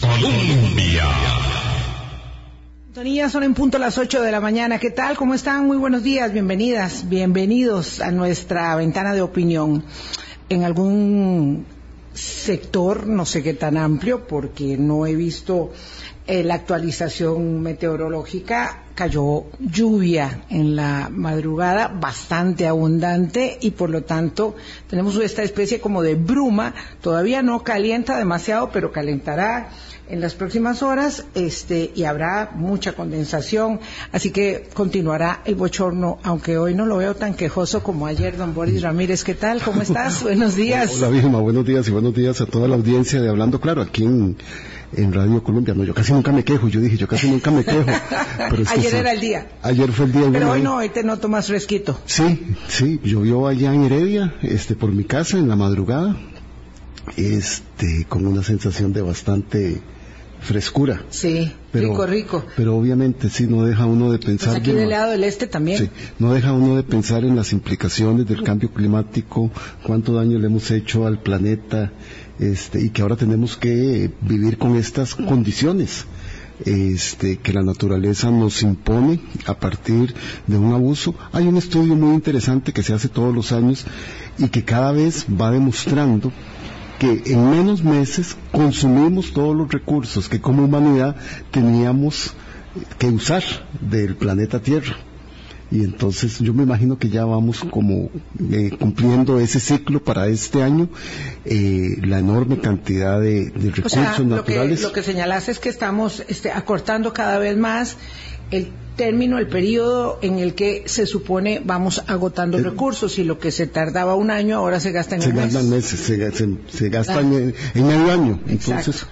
Colombia. Sintonía, son en punto las 8 de la mañana. ¿Qué tal? ¿Cómo están? Muy buenos días, bienvenidas, bienvenidos a nuestra ventana de opinión. En algún sector, no sé qué tan amplio, porque no he visto eh, la actualización meteorológica, cayó lluvia en la madrugada bastante abundante y por lo tanto tenemos esta especie como de bruma, todavía no calienta demasiado, pero calentará en las próximas horas este, y habrá mucha condensación, así que continuará el bochorno, aunque hoy no lo veo tan quejoso como ayer, don Boris Ramírez. ¿Qué tal? ¿Cómo estás? buenos días. Hola, Vilma, buenos días y buenos días a toda la audiencia de Hablando Claro, aquí en, en Radio Colombia. No, yo casi nunca me quejo, yo dije, yo casi nunca me quejo. Pero es que ayer era el día. Ayer fue el día. Pero hoy no, hoy te noto más fresquito. Sí, sí, llovió allá en Heredia, este, por mi casa en la madrugada, este, con una sensación de bastante frescura. Sí, rico, rico. Pero obviamente sí, no deja uno de pensar... Pues aquí del lado del este también. Sí, no deja uno de pensar en las implicaciones del cambio climático, cuánto daño le hemos hecho al planeta, este, y que ahora tenemos que vivir con estas condiciones. Este, que la naturaleza nos impone a partir de un abuso. Hay un estudio muy interesante que se hace todos los años y que cada vez va demostrando que en menos meses consumimos todos los recursos que como humanidad teníamos que usar del planeta Tierra. Y entonces yo me imagino que ya vamos como eh, cumpliendo ese ciclo para este año, eh, la enorme cantidad de, de recursos o sea, naturales. Lo que, lo que señalas es que estamos este, acortando cada vez más el término, el periodo en el que se supone vamos agotando Eh, recursos y lo que se tardaba un año ahora se gasta en se un mes. gastan meses, se, se, se gastan en, en medio año. Exacto. Entonces,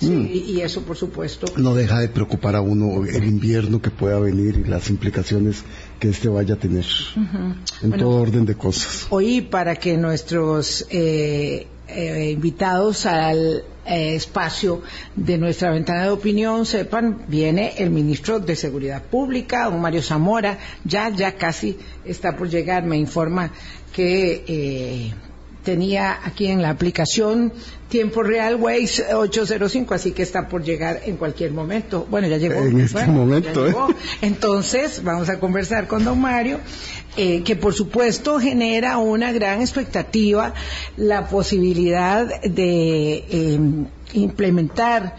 Sí, mm, y eso por supuesto. no deja de preocupar a uno el invierno que pueda venir y las implicaciones que este vaya a tener en Bueno. todo orden de cosas. Hoy para que nuestros eh, eh, invitados al eh, espacio de nuestra ventana de opinión sepan, viene el ministro de Seguridad Pública, don Mario Zamora, ya, ya casi está por llegar, me informa que tenía aquí en la aplicación tiempo real Waze 805, así que está por llegar en cualquier momento. Bueno, ya llegó. En este Bueno, momento, ¿eh? Entonces, vamos a conversar con don Mario, eh, que por supuesto genera una gran expectativa la posibilidad de eh, implementar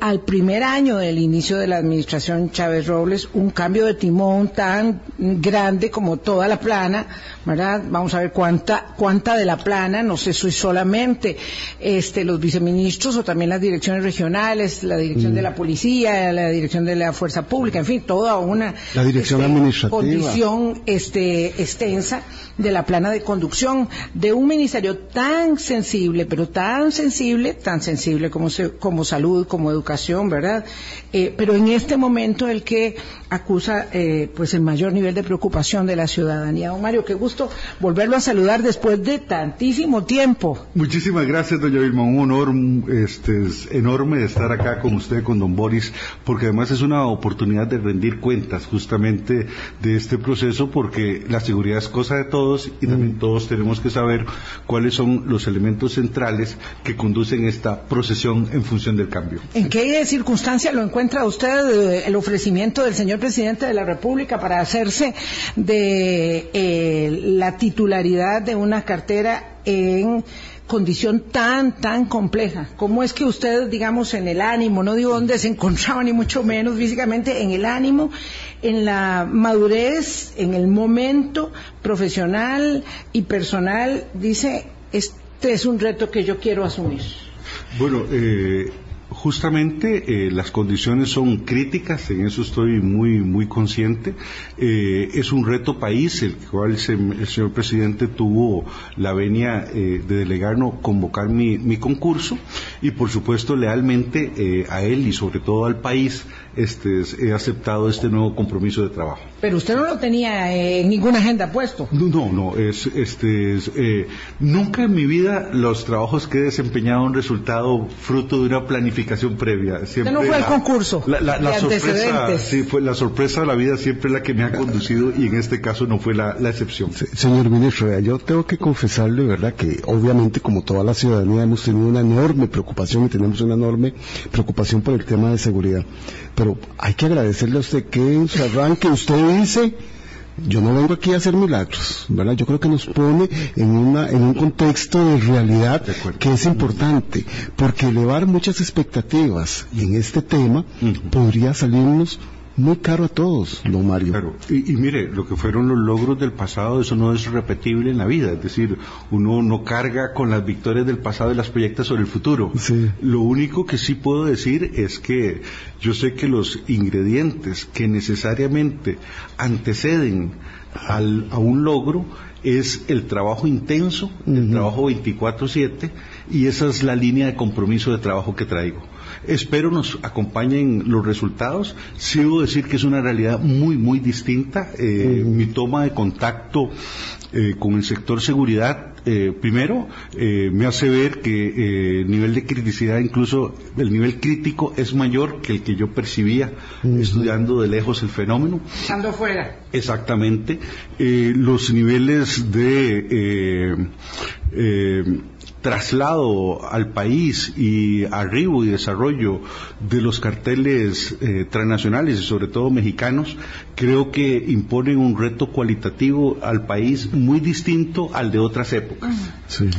al primer año del inicio de la administración Chávez Robles un cambio de timón tan grande como toda la plana, ¿verdad? Vamos a ver cuánta cuánta de la plana, no sé si solamente este los viceministros o también las direcciones regionales, la dirección de la policía, la dirección de la fuerza pública, en fin, toda una La dirección este, administrativa. condición este extensa de la plana de conducción de un ministerio tan sensible, pero tan sensible, tan sensible como se- como salud, como educación, ¿verdad? Eh, pero en este momento el que acusa eh, pues el mayor nivel de preocupación de la ciudadanía. Don Mario, qué gusto volverlo a saludar después de tantísimo tiempo. Muchísimas gracias, doña Vilma. Un honor este, es enorme estar acá con usted, con don Boris, porque además es una oportunidad de rendir cuentas justamente de este proceso, porque la seguridad es cosa de todos y también todos tenemos que saber cuáles son los elementos centrales que conducen esta procesión en función del cambio. ¿En qué circunstancia lo encuentra usted eh, el ofrecimiento del señor presidente de la República para hacerse de eh, la titularidad de una cartera en condición tan, tan compleja? ¿Cómo es que usted, digamos, en el ánimo, no digo dónde se encontraba ni mucho menos físicamente, en el ánimo, en la madurez, en el momento profesional y personal, dice, este es un reto que yo quiero asumir? Bueno, eh, justamente eh, las condiciones son críticas, en eso estoy muy muy consciente. Eh, es un reto país, el cual se- el señor presidente tuvo la venia eh, de delegarnos convocar mi, mi concurso y por supuesto lealmente eh, a él y sobre todo al país este, he aceptado este nuevo compromiso de trabajo. Pero usted no lo tenía eh, en ninguna agenda puesto. No, no, no, es, este, es, eh, nunca en mi vida los trabajos que he desempeñado han resultado fruto de una planificación previa. Siempre no fue el concurso. La, sorpresa, sí, fue la sorpresa de la vida siempre la que me ha conducido y en este caso no fue la, excepción. señor ministro, yo tengo que confesarle, ¿verdad?, que obviamente como toda la ciudadanía hemos tenido una enorme preocupación y tenemos una enorme preocupación por el tema de seguridad. Pero hay que agradecerle a usted que en su arranque usted dice yo no vengo aquí a hacer milagros, ¿verdad? Yo creo que nos pone en, una, en un contexto de realidad que es importante, porque elevar muchas expectativas en este tema podría salirnos muy caro a todos, don Mario. Y, mire, lo que fueron los logros del pasado, eso no es repetible en la vida. Es decir, uno no carga con las victorias del pasado y las proyectas sobre el futuro. Lo único que sí puedo decir es que yo sé que los ingredientes que necesariamente anteceden a un logro es el trabajo intenso, el trabajo 24/7, y esa es la línea de compromiso de trabajo que traigo. Espero nos acompañen los resultados. Sí debo decir que es una realidad muy, muy distinta. Eh, mi toma de contacto eh, con el sector seguridad, eh, primero, me hace ver que el nivel de criticidad, incluso el nivel crítico, es mayor que el que yo percibía estudiando de lejos el fenómeno. Estando fuera. Exactamente. los niveles de traslado al país y arribo y desarrollo de los carteles eh, transnacionales y sobre todo mexicanos, creo que imponen un reto cualitativo al país muy distinto al de otras épocas,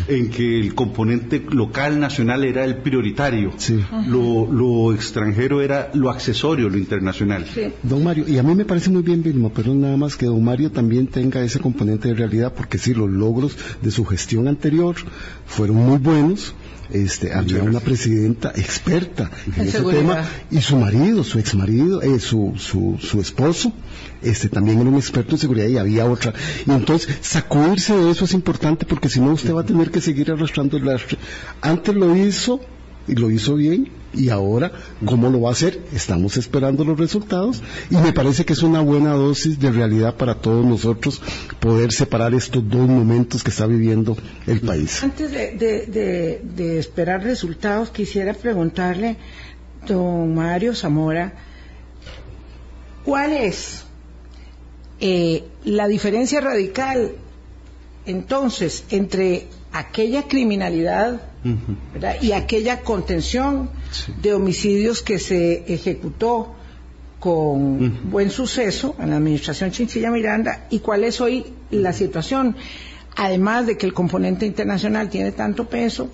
en que el componente local nacional era el prioritario, lo, extranjero era lo accesorio, lo internacional. Don Mario, y a mí me parece muy bien, Vilma, pero nada más que don Mario también tenga ese componente de realidad, porque sí, los logros de su gestión anterior fueron muy buenos. Este, había una presidenta experta en, ese tema y su marido, su ex marido, eh, su, su, su esposo, este también era un experto en seguridad y había otra. Y entonces, sacudirse de eso es importante porque si no usted va a tener que seguir arrastrando el lastre. Antes lo hizo lo hizo bien y ahora cómo lo va a hacer estamos esperando los resultados y me parece que es una buena dosis de realidad para todos nosotros poder separar estos dos momentos que está viviendo el país. Antes de, esperar resultados quisiera preguntarle don Mario Zamora ¿cuál es eh, la diferencia radical entonces entre aquella criminalidad y aquella contención de homicidios que se ejecutó con buen suceso en la administración Chinchilla Miranda y cuál es hoy la situación, además de que el componente internacional tiene tanto peso,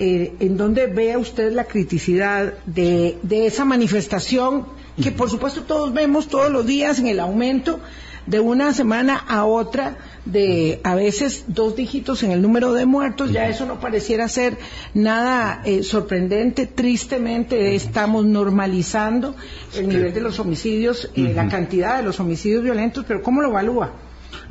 eh, en donde vea usted la criticidad de, de esa manifestación que por supuesto todos vemos todos los días en el aumento de una semana a otra de a veces dos dígitos en el número de muertos, ya eso no pareciera ser nada eh, sorprendente, tristemente estamos normalizando el nivel de los homicidios, y la cantidad de los homicidios violentos, pero ¿cómo lo evalúa?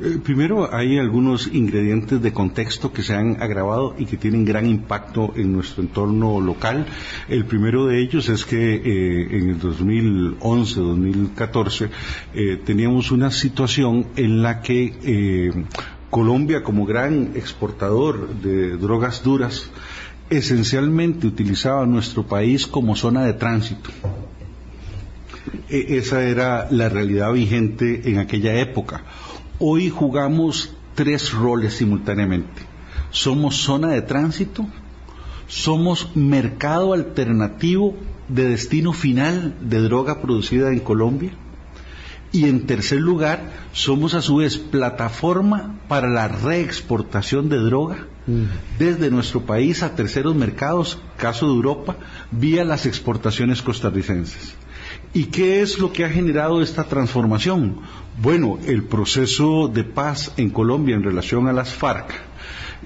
Eh, primero, hay algunos ingredientes de contexto que se han agravado y que tienen gran impacto en nuestro entorno local. El primero de ellos es que eh, en el 2011-2014 eh, teníamos una situación en la que Colombia, como gran exportador de drogas duras, esencialmente utilizaba nuestro país como zona de tránsito. E, esa era la realidad vigente en aquella época. Hoy jugamos tres roles simultáneamente. Somos zona de tránsito, somos mercado alternativo de destino final de droga producida en Colombia y en tercer lugar somos a su vez plataforma para la reexportación de droga mm. desde nuestro país a terceros mercados, caso de Europa, vía las exportaciones costarricenses. ¿Y qué es lo que ha generado esta transformación? Bueno, el proceso de paz en Colombia en relación a las FARC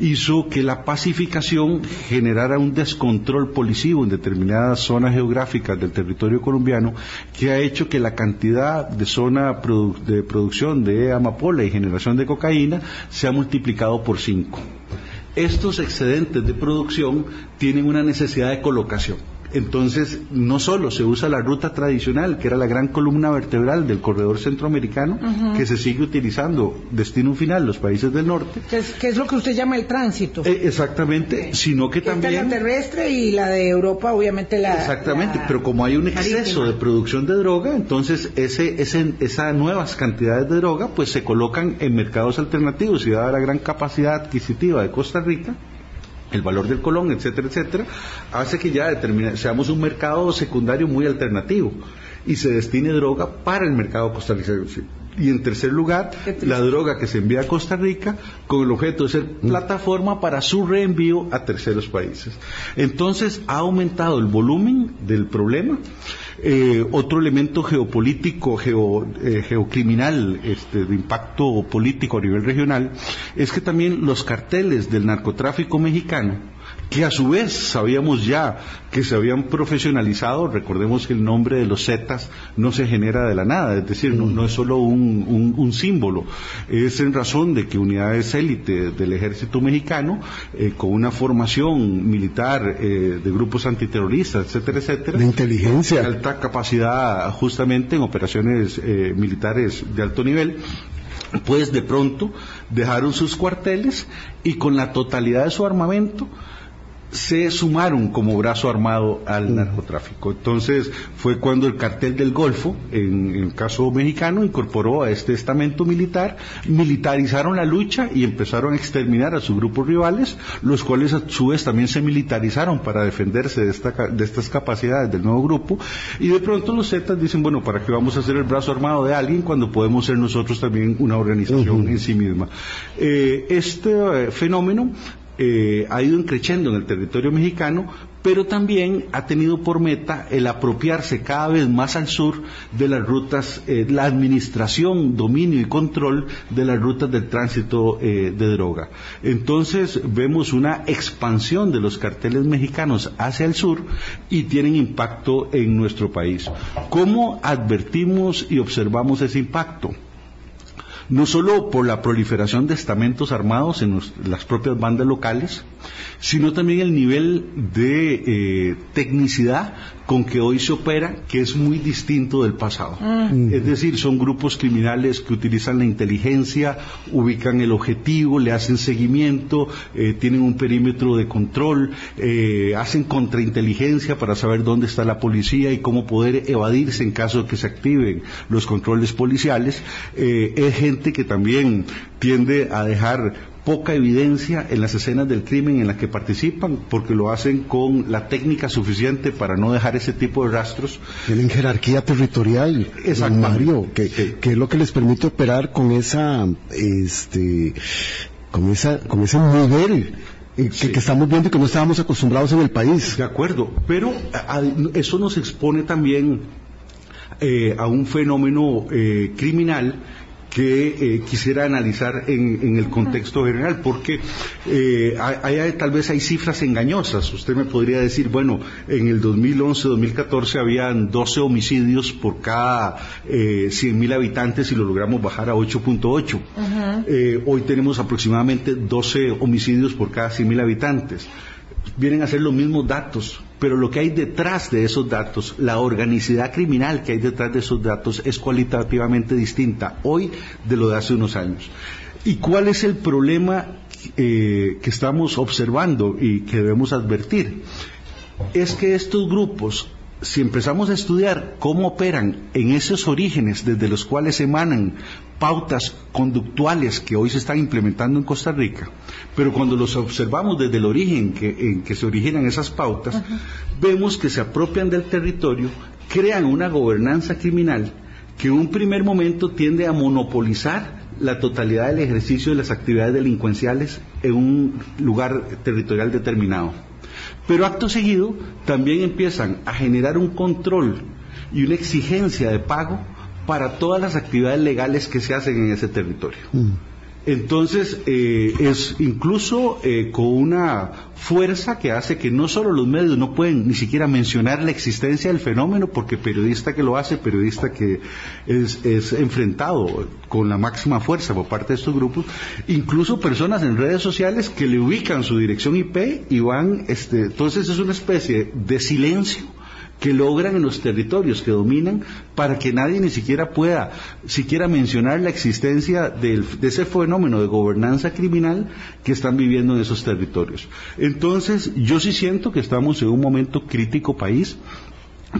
hizo que la pacificación generara un descontrol policivo en determinadas zonas geográficas del territorio colombiano que ha hecho que la cantidad de zona de producción de amapola y generación de cocaína se ha multiplicado por cinco. Estos excedentes de producción tienen una necesidad de colocación Entonces, no solo se usa la ruta tradicional, que era la gran columna vertebral del corredor centroamericano, que se sigue utilizando, destino final, los países del norte. ¿Qué es, lo que usted llama el tránsito? Eh, exactamente, sino que también... la terrestre y la de Europa, obviamente la... Exactamente, pero como hay un exceso de producción de droga, entonces ese, ese, esas nuevas cantidades de droga pues se colocan en mercados alternativos y dada la gran capacidad adquisitiva de Costa Rica, el valor del colón, etcétera, etcétera, hace que ya seamos un mercado secundario muy alternativo y se destine droga para el mercado costarricense. Y en tercer lugar, la droga que se envía a Costa Rica con el objeto de ser mm. plataforma para su reenvío a terceros países. Entonces ha aumentado el volumen del problema. Eh, otro elemento geopolítico, eh, geocriminal, este, de impacto político a nivel regional, es que también los carteles del narcotráfico mexicano que a su vez sabíamos ya que se habían profesionalizado, recordemos que el nombre de los Zetas no se genera de la nada, es decir, no, es solo un, símbolo, es en razón de que unidades élite del ejército mexicano, eh, con una formación militar eh, de grupos antiterroristas, etcétera, etcétera, de inteligencia, de alta capacidad justamente en operaciones eh, militares de alto nivel, pues de pronto dejaron sus cuarteles y con la totalidad de su armamento se sumaron como brazo armado al narcotráfico. Entonces fue cuando el cartel del Golfo, en, el caso mexicano, incorporó a este estamento militar, militarizaron la lucha y empezaron a exterminar a sus grupos rivales, los cuales a su vez también se militarizaron para defenderse de, estas capacidades del nuevo grupo. Y de pronto los Zetas dicen, bueno, ¿para qué vamos a hacer el brazo armado de alguien cuando podemos ser nosotros también una organización en sí misma? Eh, este eh, fenómeno eh, ha ido creciendo en el territorio mexicano, pero también ha tenido por meta el apropiarse cada vez más al sur de las rutas, eh, la administración, dominio y control de las rutas del tránsito eh, de droga. Entonces vemos una expansión de los carteles mexicanos hacia el sur y tienen impacto en nuestro país. ¿Cómo advertimos y observamos ese impacto? No solo por la proliferación de estamentos armados en las propias bandas locales, sino también el nivel de eh, tecnicidad con que hoy se opera, que es muy distinto del pasado. Mm. Es decir, son grupos criminales que utilizan la inteligencia, ubican el objetivo, le hacen seguimiento, eh, tienen un perímetro de control, eh, hacen contrainteligencia para saber dónde está la policía y cómo poder evadirse en caso de que se activen los controles policiales. es gente que también tiende a dejar poca evidencia en las escenas del crimen en las que participan, porque lo hacen con la técnica suficiente para no dejar ese tipo de rastros. Tienen jerarquía territorial, Mario, que, que, es lo que les permite operar con esa, este, con esa, con ese nivel eh, que, estamos viendo y que no estábamos acostumbrados en el país. De acuerdo, pero eso nos expone también eh, a un fenómeno eh, criminal que eh, quisiera analizar en, el contexto general, porque eh, hay, tal vez hay cifras engañosas. Usted me podría decir, bueno, en el 2011-2014 habían 12 homicidios por cada eh, 100.000 habitantes y lo logramos bajar a 8.8. Eh, hoy tenemos aproximadamente 12 homicidios por cada 100.000 habitantes. Vienen a ser los mismos datos, pero lo que hay detrás de esos datos, la organicidad criminal que hay detrás de esos datos es cualitativamente distinta hoy de lo de hace unos años. ¿Y cuál es el problema eh, que estamos observando y que debemos advertir? Es que estos grupos si empezamos a estudiar cómo operan en esos orígenes desde los cuales emanan pautas conductuales que hoy se están implementando en Costa Rica, pero cuando los observamos desde el origen en que se originan esas pautas, vemos que se apropian del territorio, crean una gobernanza criminal que en un primer momento tiende a monopolizar la totalidad del ejercicio de las actividades delincuenciales en un lugar territorial determinado. Pero acto seguido también empiezan a generar un control y una exigencia de pago para todas las actividades legales que se hacen en ese territorio. Mm. Entonces, eh, es incluso eh, con una fuerza que hace que no solo los medios no pueden ni siquiera mencionar la existencia del fenómeno, porque periodista que lo hace, periodista que es, es enfrentado con la máxima fuerza por parte de estos grupos, incluso personas en redes sociales que le ubican su dirección IP y van, este, entonces es una especie de silencio que logran en los territorios que dominan para que nadie ni siquiera pueda siquiera mencionar la existencia de ese fenómeno de gobernanza criminal que están viviendo en esos territorios. Entonces, yo sí siento que estamos en un momento crítico país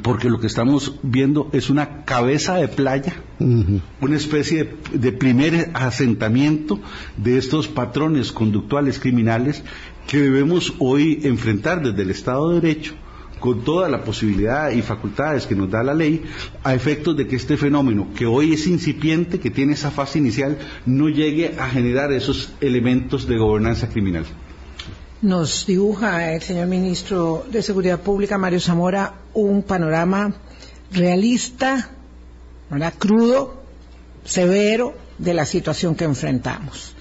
porque lo que estamos viendo es una cabeza de playa, una especie de, de, primer asentamiento de estos patrones conductuales criminales que debemos hoy enfrentar desde el Estado de Derecho con toda la posibilidad y facultades que nos da la ley, a efectos de que este fenómeno, que hoy es incipiente, que tiene esa fase inicial, no llegue a generar esos elementos de gobernanza criminal. Nos dibuja el señor ministro de Seguridad Pública, Mario Zamora, un panorama realista, crudo, severo de la situación que enfrentamos.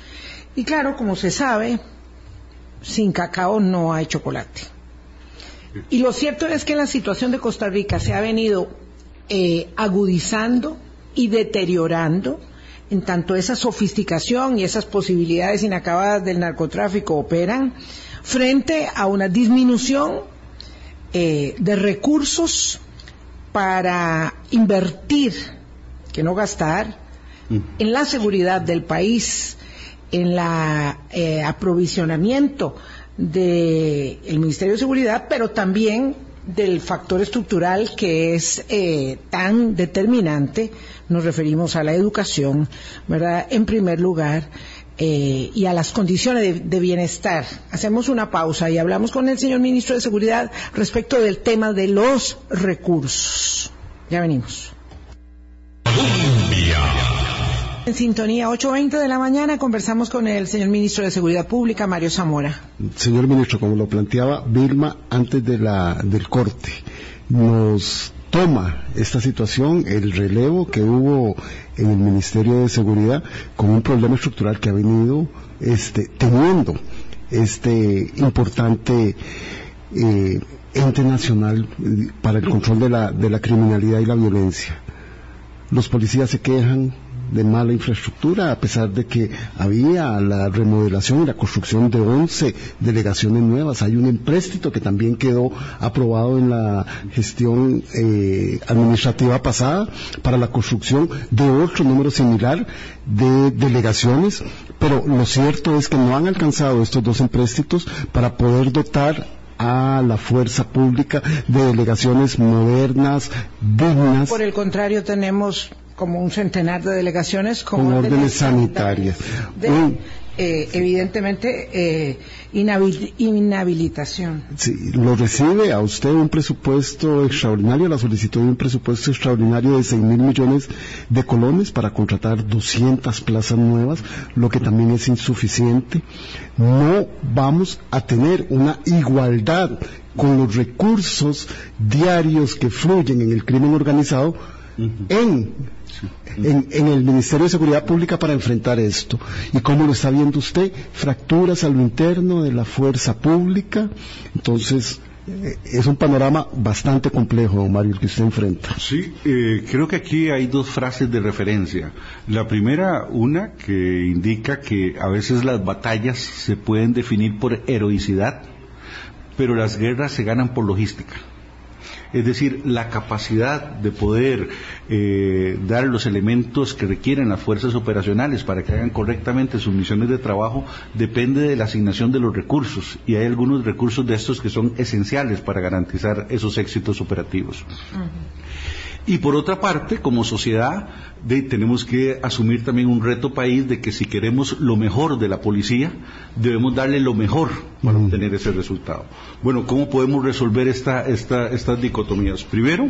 Y claro, como se sabe, sin cacao no hay chocolate. Y lo cierto es que la situación de Costa Rica se ha venido eh, agudizando y deteriorando en tanto esa sofisticación y esas posibilidades inacabadas del narcotráfico operan frente a una disminución eh, de recursos para invertir, que no gastar, mm. en la seguridad del país, en el eh, aprovisionamiento del Ministerio de Seguridad, pero también del factor estructural que es eh, tan determinante, nos referimos a la educación, ¿verdad? En primer lugar, eh, y a las condiciones de, de, bienestar. Hacemos una pausa y hablamos con el señor ministro de Seguridad respecto del tema de los recursos. Ya venimos. En sintonía, 8.20 de la mañana, conversamos con el señor ministro de Seguridad Pública, Mario Zamora. Señor ministro, como lo planteaba Vilma antes de la, del corte, nos toma esta situación, el relevo que hubo en el Ministerio de Seguridad, con un problema estructural que ha venido este, teniendo este importante eh, ente nacional para el control de la, de la criminalidad y la violencia. Los policías se quejan, de mala infraestructura, a pesar de que había la remodelación y la construcción de 11 delegaciones nuevas. Hay un empréstito que también quedó aprobado en la gestión eh, administrativa pasada para la construcción de otro número similar de delegaciones, pero lo cierto es que no han alcanzado estos dos empréstitos para poder dotar a la fuerza pública de delegaciones modernas, dignas. Por el contrario, tenemos como un centenar de delegaciones con, órdenes, sanitarias. Eh, evidentemente, eh, inhabilitación. Sí, lo recibe a usted un presupuesto extraordinario, la solicitud de un presupuesto extraordinario de 6 mil millones de colones para contratar 200 plazas nuevas, lo que también es insuficiente. No vamos a tener una igualdad con los recursos diarios que fluyen en el crimen organizado en, en, el Ministerio de Seguridad Pública para enfrentar esto. ¿Y cómo lo está viendo usted? Fracturas a lo interno de la fuerza pública. Entonces, eh, es un panorama bastante complejo, Mario, el que usted enfrenta. Sí, eh, creo que aquí hay dos frases de referencia. La primera, una que indica que a veces las batallas se pueden definir por heroicidad, pero las guerras se ganan por logística es decir, la capacidad de poder eh, dar los elementos que requieren las fuerzas operacionales para que hagan correctamente sus misiones de trabajo depende de la asignación de los recursos y hay algunos recursos de estos que son esenciales para garantizar esos éxitos operativos. Y por otra parte, como sociedad, tenemos que asumir también un reto país de que si queremos lo mejor de la policía, debemos darle lo mejor para obtener ese resultado. Bueno, ¿cómo podemos resolver esta, estas dicotomías? Primero,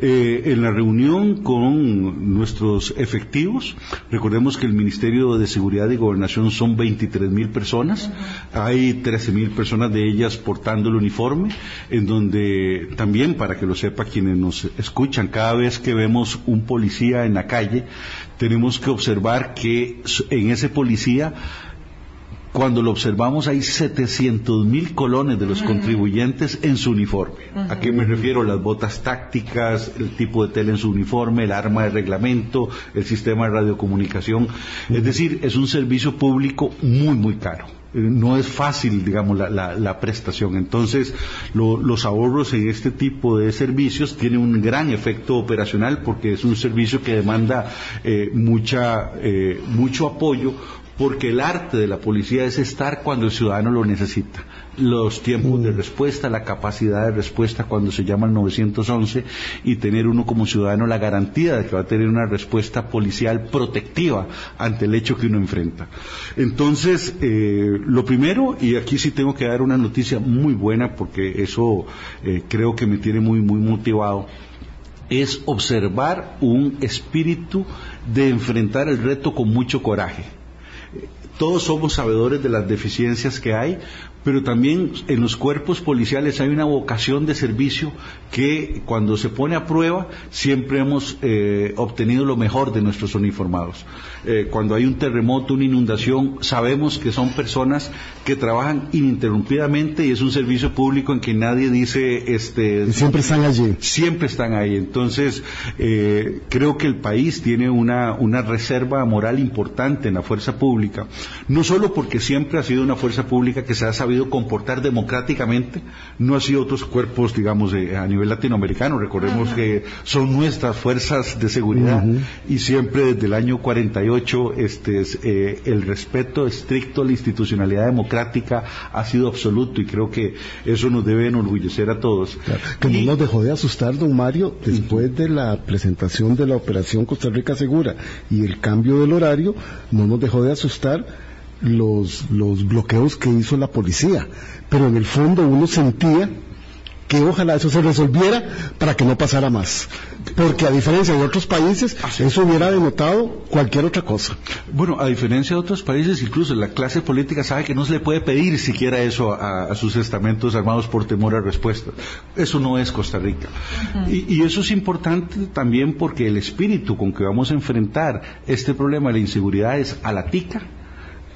eh, en la reunión con nuestros efectivos, recordemos que el Ministerio de Seguridad y Gobernación son 23 mil personas, hay 13 mil personas de ellas portando el uniforme, en donde también, para que lo sepa quienes nos escuchan, cada vez que vemos un policía en la calle, tenemos que observar que en ese policía cuando lo observamos hay 700 mil colones de los contribuyentes en su uniforme. ¿A qué me refiero? Las botas tácticas, el tipo de tela en su uniforme, el arma de reglamento, el sistema de radiocomunicación. Es decir, es un servicio público muy, muy caro eh, no es fácil, digamos, la, prestación. Entonces, los ahorros en este tipo de servicios tienen un gran efecto operacional porque es un servicio que demanda eh, mucha, eh, mucho apoyo porque el arte de la policía es estar cuando el ciudadano lo necesita. Los tiempos de mm. respuesta, la capacidad de respuesta cuando se llama el 911 y tener uno como ciudadano la garantía de que va a tener una respuesta policial protectiva ante el hecho que uno enfrenta. Entonces, eh, lo primero, y aquí sí tengo que dar una noticia muy buena porque eso eh, creo que me tiene muy, muy motivado, es observar un espíritu de enfrentar el reto con mucho coraje todos somos sabedores de las deficiencias que hay, pero también en los cuerpos policiales hay una vocación de servicio que cuando se pone a prueba siempre hemos eh, obtenido lo mejor de nuestros uniformados. Eh, cuando hay un terremoto, una inundación, sabemos que son personas que trabajan ininterrumpidamente y es un servicio público en que nadie dice este siempre están allí. Siempre están ahí. Entonces eh, creo que el país tiene una, una reserva moral importante en la fuerza pública, no solo porque siempre ha sido una fuerza pública que se ha sabido comportar democráticamente, no así otros cuerpos, digamos, a nivel latinoamericano. Recordemos que son nuestras fuerzas de seguridad y siempre desde el año 48 este, eh, el respeto estricto a la institucionalidad democrática ha sido absoluto y creo que eso nos debe enorgullecer a todos. Que no nos dejó de asustar, don Mario, después de la presentación de la Operación Costa Rica Segura y el cambio del horario, no nos dejó de asustar los, los bloqueos que hizo la policía, pero en el fondo uno sentía que ojalá eso se resolviera para que no pasara más. Porque a diferencia de otros países, eso hubiera denotado cualquier otra cosa. Bueno, a diferencia de otros países, incluso la clase política sabe que no se le puede pedir siquiera eso a, sus estamentos armados por temor a respuesta. Eso no es Costa Rica. y, y, eso es importante también porque el espíritu con que vamos a enfrentar este problema de la inseguridad es a la tica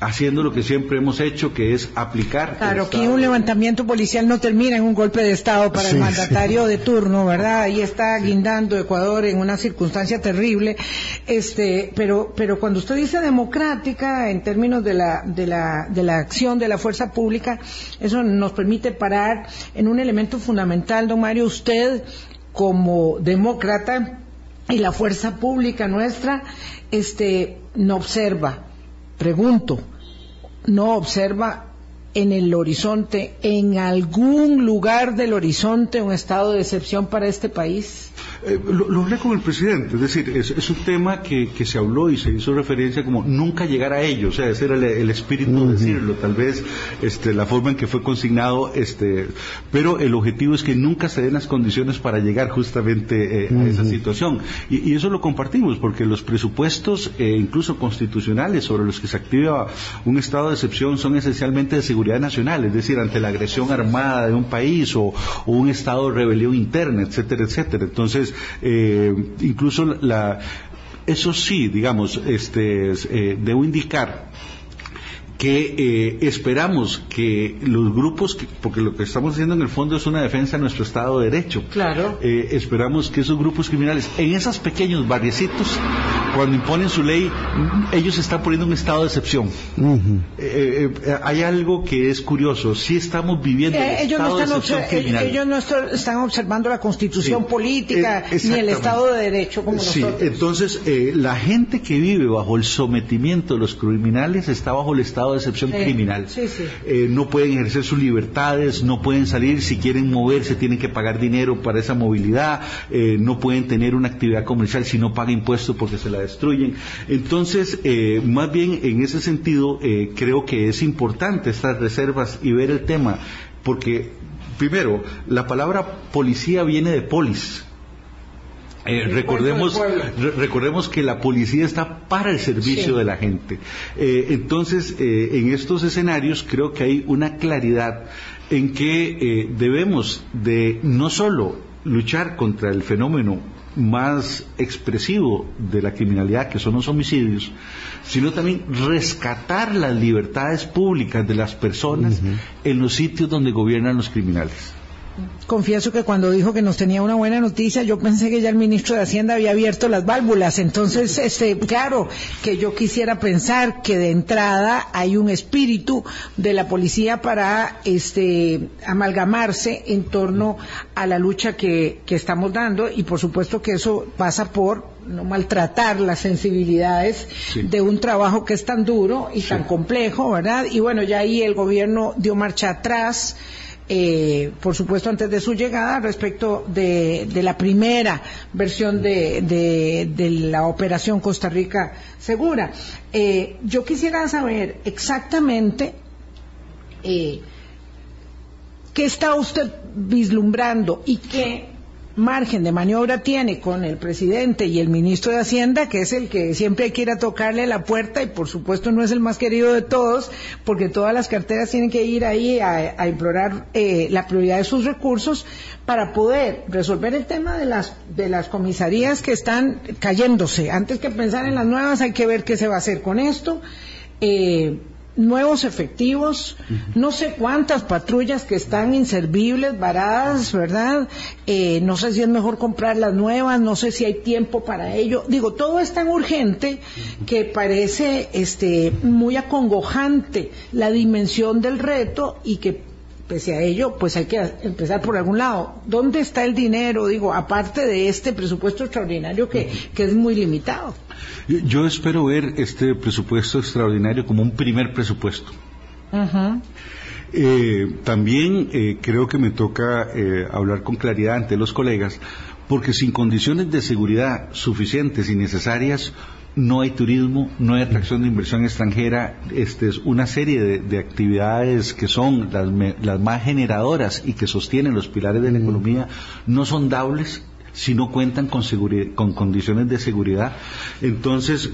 haciendo lo que siempre hemos hecho, que es aplicar. Claro, que un levantamiento policial no termina en un golpe de Estado para el mandatario de turno, ¿verdad? Ahí está guindando Ecuador en una circunstancia terrible. Este, pero, pero cuando usted dice democrática, en términos de la, de la, de la acción de la fuerza pública, eso nos permite parar en un elemento fundamental, don Mario, usted como demócrata y la fuerza pública nuestra, este, no observa Pregunto, ¿no observa en el horizonte, en algún lugar del horizonte, un estado de excepción para este país? Eh, lo, hablé con el presidente, es decir, es, un tema que, se habló y se hizo referencia como nunca llegar a ello, o sea, ese era el, espíritu de decirlo, tal vez este, la forma en que fue consignado, este, pero el objetivo es que nunca se den las condiciones para llegar justamente eh, a esa situación. Y, eso lo compartimos, porque los presupuestos, eh, incluso constitucionales, sobre los que se activa un estado de excepción son esencialmente de seguridad nacional, es decir, ante la agresión armada de un país o, un estado de rebelión interna, etcétera, etcétera. Entonces, eh, incluso la, eso sí, digamos, este, eh, debo indicar que eh, esperamos que los grupos, porque lo que estamos haciendo en el fondo es una defensa de nuestro Estado de Derecho. Claro. Eh, esperamos que esos grupos criminales, en esos pequeños barriecitos, cuando imponen su ley, ellos están poniendo un estado de excepción. Eh, hay algo que es curioso. Sí estamos viviendo ellos estado no están de excepción criminal. Ellos no están observando la constitución política ni el Estado de Derecho como sí. Entonces, la gente que vive bajo el sometimiento de los criminales está bajo el Estado de excepción criminal. Eh, no pueden ejercer sus libertades, no pueden salir, si quieren moverse tienen que pagar dinero para esa movilidad, eh, no pueden tener una actividad comercial si no paga impuestos porque se la destruyen. Entonces, eh, más bien en ese sentido, creo que es importante estas reservas y ver el tema, porque primero, la palabra policía viene de polis, eh, recordemos, recordemos que la policía está para el servicio de la gente. Eh, entonces, eh, en estos escenarios creo que hay una claridad en que debemos de no solo luchar contra el fenómeno más expresivo de la criminalidad, que son los homicidios, sino también rescatar las libertades públicas de las personas en los sitios donde gobiernan los criminales. Confieso que cuando dijo que nos tenía una buena noticia, yo pensé que ya el ministro de Hacienda había abierto las válvulas. Entonces, este, claro, que yo quisiera pensar que de entrada hay un espíritu de la policía para este, amalgamarse en torno a la lucha que, estamos dando y por supuesto que eso pasa por no maltratar las sensibilidades de un trabajo que es tan duro y tan complejo, ¿verdad? Y bueno, ya ahí el gobierno dio marcha atrás eh, por supuesto antes de su llegada respecto de, la primera versión de, la operación Costa Rica Segura. Eh, yo quisiera saber exactamente eh, qué está usted vislumbrando y qué margen de maniobra tiene con el presidente y el ministro de Hacienda, que es el que siempre quiera tocarle la puerta y por supuesto no es el más querido de todos, porque todas las carteras tienen que ir ahí a, implorar eh, la prioridad de sus recursos para poder resolver el tema de las, de las comisarías que están cayéndose. Antes que pensar en las nuevas hay que ver qué se va a hacer con esto. Eh, nuevos efectivos, no sé cuántas patrullas que están inservibles, varadas, ¿verdad? Eh, no sé si es mejor comprar las nuevas, no sé si hay tiempo para ello. Digo, todo es tan urgente que parece este, muy acongojante la dimensión del reto y que pese a ello, pues hay que empezar por algún lado. ¿Dónde está el dinero? Digo, aparte de este presupuesto extraordinario que, es muy limitado. Yo, espero ver este presupuesto extraordinario como un primer presupuesto. Eh, también eh, creo que me toca eh, hablar con claridad ante los colegas, porque sin condiciones de seguridad suficientes y necesarias, no hay turismo, no hay atracción de inversión extranjera, este es una serie de, actividades que son las, más generadoras y que sostienen los pilares de la economía, no son dables si no cuentan con, con condiciones de seguridad. Entonces,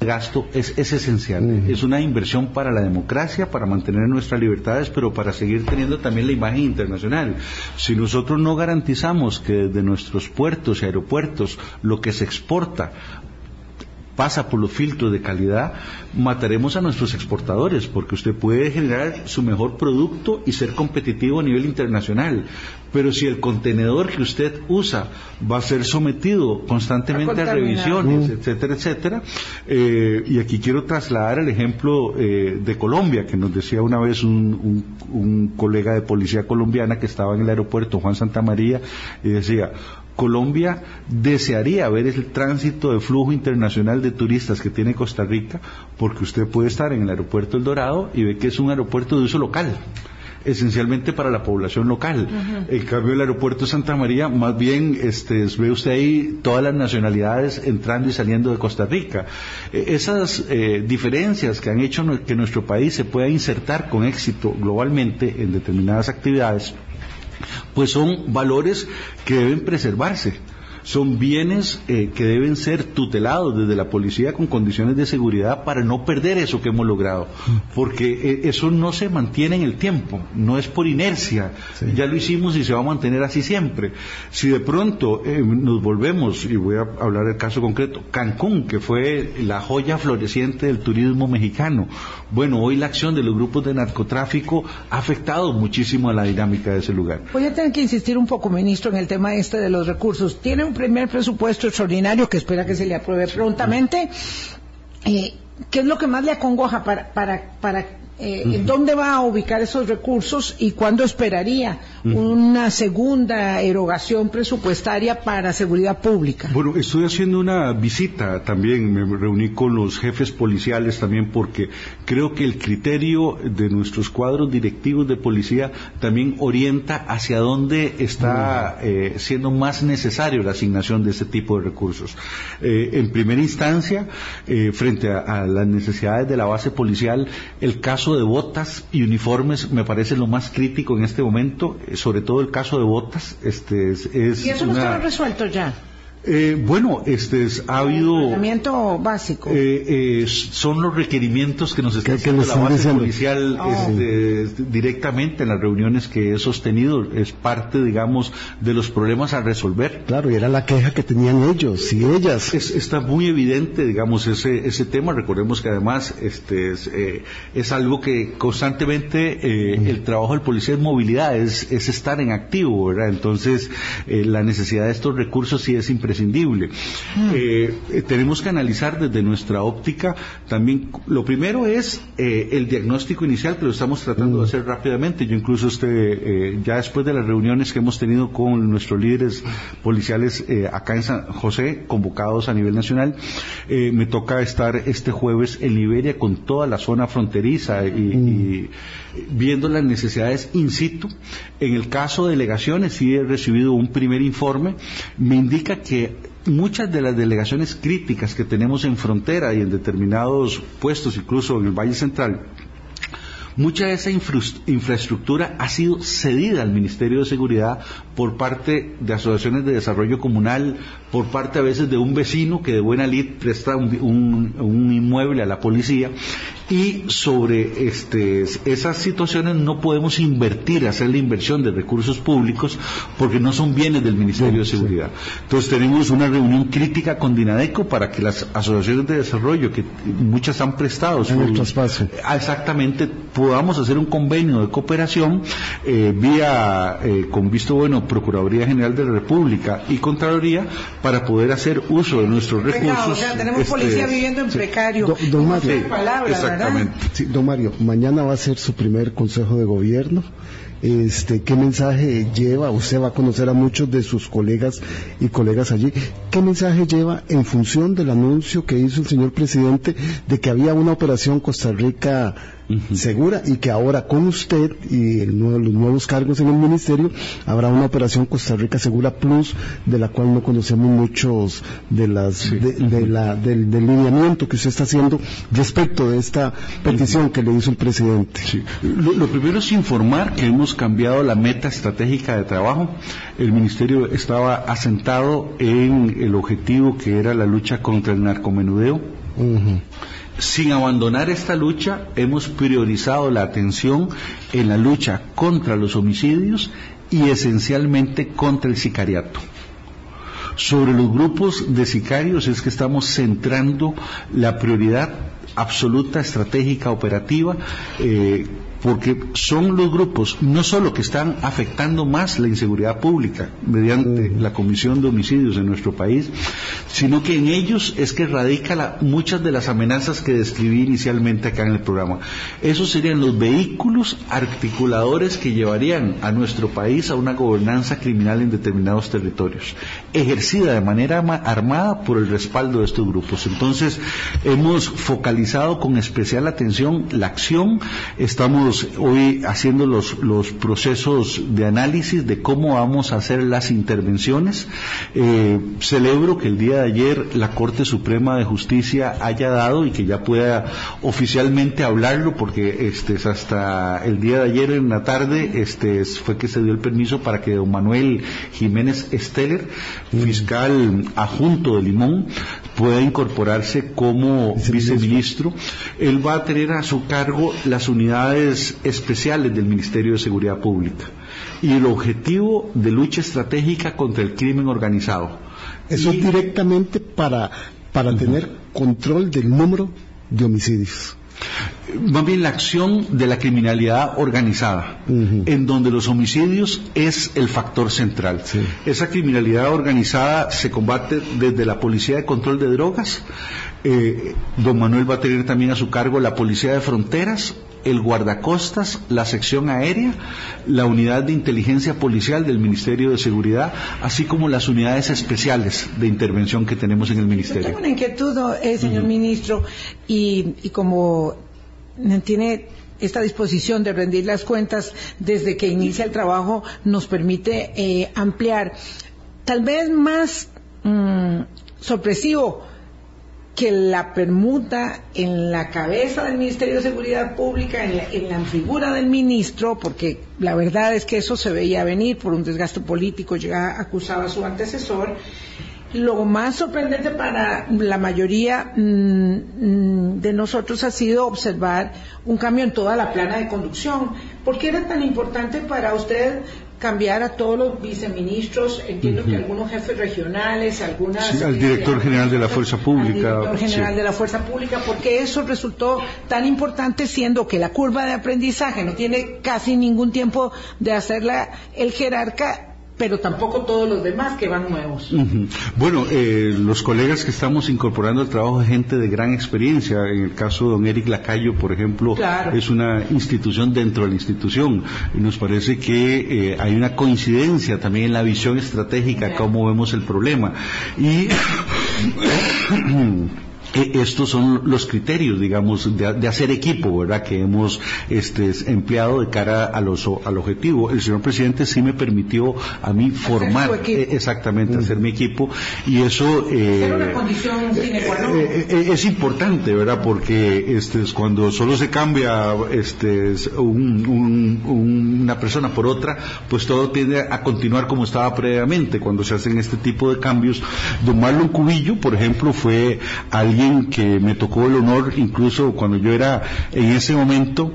gasto es, esencial. Es una inversión para la democracia, para mantener nuestras libertades, pero para seguir teniendo también la imagen internacional. Si nosotros no garantizamos que desde nuestros puertos y aeropuertos lo que se exporta pasa por los filtros de calidad, mataremos a nuestros exportadores, porque usted puede generar su mejor producto y ser competitivo a nivel internacional. Pero si el contenedor que usted usa va a ser sometido constantemente a, revisiones, etcétera, etcétera, eh, y aquí quiero trasladar el ejemplo eh, de Colombia, que nos decía una vez un, un colega de policía colombiana que estaba en el aeropuerto, Juan Santa María, y decía, Colombia desearía ver el tránsito de flujo internacional de turistas que tiene Costa Rica, porque usted puede estar en el aeropuerto El Dorado y ve que es un aeropuerto de uso local esencialmente para la población local. En cambio, el aeropuerto de Santa María, más bien, este, ve usted ahí todas las nacionalidades entrando y saliendo de Costa Rica. E, esas eh, diferencias que han hecho que nuestro país se pueda insertar con éxito globalmente en determinadas actividades, pues son valores que deben preservarse son bienes eh, que deben ser tutelados desde la policía con condiciones de seguridad para no perder eso que hemos logrado, porque eh, eso no se mantiene en el tiempo, no es por inercia, ya lo hicimos y se va a mantener así siempre. Si de pronto eh, nos volvemos, y voy a hablar del caso concreto, Cancún, que fue la joya floreciente del turismo mexicano, bueno, hoy la acción de los grupos de narcotráfico ha afectado muchísimo a la dinámica de ese lugar. Voy a tener que insistir un poco, ministro, en el tema este de los recursos. ¿Tiene un primer presupuesto extraordinario que espera que se le apruebe prontamente. Eh, ¿Qué es lo que más le acongoja para, para, para eh, ¿Dónde va a ubicar esos recursos y cuándo esperaría una segunda erogación presupuestaria para seguridad pública? Bueno, estoy haciendo una visita también, me reuní con los jefes policiales también porque creo que el criterio de nuestros cuadros directivos de policía también orienta hacia dónde está eh, siendo más necesario la asignación de este tipo de recursos. Eh, en primera instancia, frente a las necesidades de la base policial, el caso de botas y uniformes me parece lo más crítico en este momento, eh, sobre todo el caso de botas. Este, es, ¿Y eso no está resuelto ya? Eh, bueno, este ha habido básico. Eh, eh, son los requerimientos que nos está haciendo la base policial oh. este, directamente en las reuniones que he sostenido. Es parte, digamos, de los problemas a resolver. Claro, y era la queja que tenían ellos y ellas. está muy evidente, digamos, ese ese tema. Recordemos que además este es, es algo que constantemente el trabajo del policía es movilidad, es, es estar en activo, ¿verdad? Entonces la necesidad de estos recursos sí es impresionante imprescindible. Mm. Eh, eh, tenemos que analizar desde nuestra óptica también, lo primero es eh, el diagnóstico inicial que lo estamos tratando de mm. hacer rápidamente. Yo incluso este, ya después de las reuniones que hemos tenido con nuestros líderes policiales acá en San José, convocados a nivel nacional, me toca estar este jueves en Liberia con toda la zona fronteriza y, y viendo las necesidades in situ. En el caso de delegaciones, sí he recibido un primer informe, me indica que muchas de las delegaciones críticas que tenemos en frontera y en determinados puestos, incluso en el Valle Central, Mucha de esa infraestructura ha sido cedida al Ministerio de Seguridad por parte de asociaciones de desarrollo comunal, por parte a veces de un vecino que de buena lid presta un, inmueble a la policía y sobre este, esas situaciones no podemos invertir, hacer la inversión de recursos públicos porque no son bienes del Ministerio de Seguridad. Entonces tenemos una reunión crítica con Dinadeco para que las asociaciones de desarrollo, que muchas han prestado su, espacio. exactamente, podamos hacer un convenio de cooperación eh, vía, eh, con visto bueno, Procuraduría General de la República y Contraloría para poder hacer uso de nuestros recursos. o sea, tenemos este, policía viviendo en precario. don Mario, exactamente. don Mario, mañana va a ser su primer consejo de gobierno. Este, qué mensaje lleva, usted va a conocer a muchos de sus colegas y colegas allí, qué mensaje lleva en función del anuncio que hizo el señor presidente de que había una operación Costa Rica segura y que ahora con usted y los nuevos cargos en el ministerio habrá una operación Costa Rica Segura Plus de la cual no conocemos muchos de las de, la, del, lineamiento que usted está haciendo respecto de esta petición que le hizo el presidente. Lo, primero es informar que hemos cambiado la meta estratégica de trabajo. El ministerio estaba asentado en el objetivo que era la lucha contra el narcomenudeo sin abandonar esta lucha, hemos priorizado la atención en la lucha contra los homicidios y esencialmente contra el sicariato. Sobre los grupos de sicarios es que estamos centrando la prioridad absoluta, estratégica, operativa, eh, porque son los grupos no solo que están afectando más la inseguridad pública mediante la comisión de homicidios en nuestro país, sino que en ellos es que radica muchas de las amenazas que describí inicialmente acá en el programa. Esos serían los vehículos articuladores que llevarían a nuestro país a una gobernanza criminal en determinados territorios, ejercida de manera armada por el respaldo de estos grupos. Entonces, hemos focalizado con especial atención la acción, estamos hoy haciendo los, los procesos de análisis de cómo vamos a hacer las intervenciones. Eh, celebro que el día de ayer la Corte Suprema de Justicia haya dado y que ya pueda oficialmente hablarlo, porque este, hasta el día de ayer en la tarde este, fue que se dio el permiso para que don Manuel Jiménez Esteller, fiscal adjunto de Limón, pueda incorporarse como viceministro. Él va a tener a su cargo las unidades especiales del Ministerio de Seguridad Pública y el objetivo de lucha estratégica contra el crimen organizado. Eso directamente para, para tener control del número de homicidios. Más bien la acción de la criminalidad organizada, en donde los homicidios es el factor central. Esa criminalidad organizada se combate desde la Policía de Control de Drogas, eh, don Manuel va a tener también a su cargo la Policía de Fronteras, el guardacostas, la sección aérea, la unidad de inteligencia policial del Ministerio de Seguridad, así como las unidades especiales de intervención que tenemos en el Ministerio. tengo una inquietud, eh, señor ministro, y, como tiene esta disposición de rendir las cuentas desde que inicia el trabajo nos permite eh, ampliar. Tal vez más mm, sorpresivo que la permuta en la cabeza del Ministerio de Seguridad Pública, en la, figura del ministro, porque la verdad es que eso se veía venir por un desgaste político, ya acusaba a su antecesor, lo más sorprendente para la mayoría mm, mm, de nosotros ha sido observar un cambio en toda la plana de conducción. ¿Por qué era tan importante para usted cambiar a todos los viceministros? Entiendo que algunos jefes regionales, algunas... Sí, al director general de la Fuerza Pública. Al director general sí. de la Fuerza Pública, porque eso resultó tan importante siendo que la curva de aprendizaje no tiene casi ningún tiempo de hacerla el jerarca pero tampoco todos los demás que van nuevos. Bueno, eh, los colegas que estamos incorporando al trabajo es gente de gran experiencia. En el caso de don Eric Lacayo, por ejemplo, Claro. es una institución dentro de la institución. Y nos parece que eh, hay una coincidencia también en la visión estratégica, Claro. cómo vemos el problema. Y eh, estos son los criterios, digamos, de, de hacer equipo, ¿verdad? Que hemos este, empleado de cara a los, al objetivo. El señor presidente sí me permitió a mí formar, eh, exactamente, hacer mi equipo, y eso eh, una condición sine qua non. eh, eh, es importante, ¿verdad? Porque este, es cuando solo se cambia este, es un- un- un- una persona por otra, pues todo tiende a continuar como estaba previamente. Cuando se hacen este tipo de cambios, don Marlon Cubillo, por ejemplo, fue alguien que me tocó el honor, incluso cuando yo era en ese momento,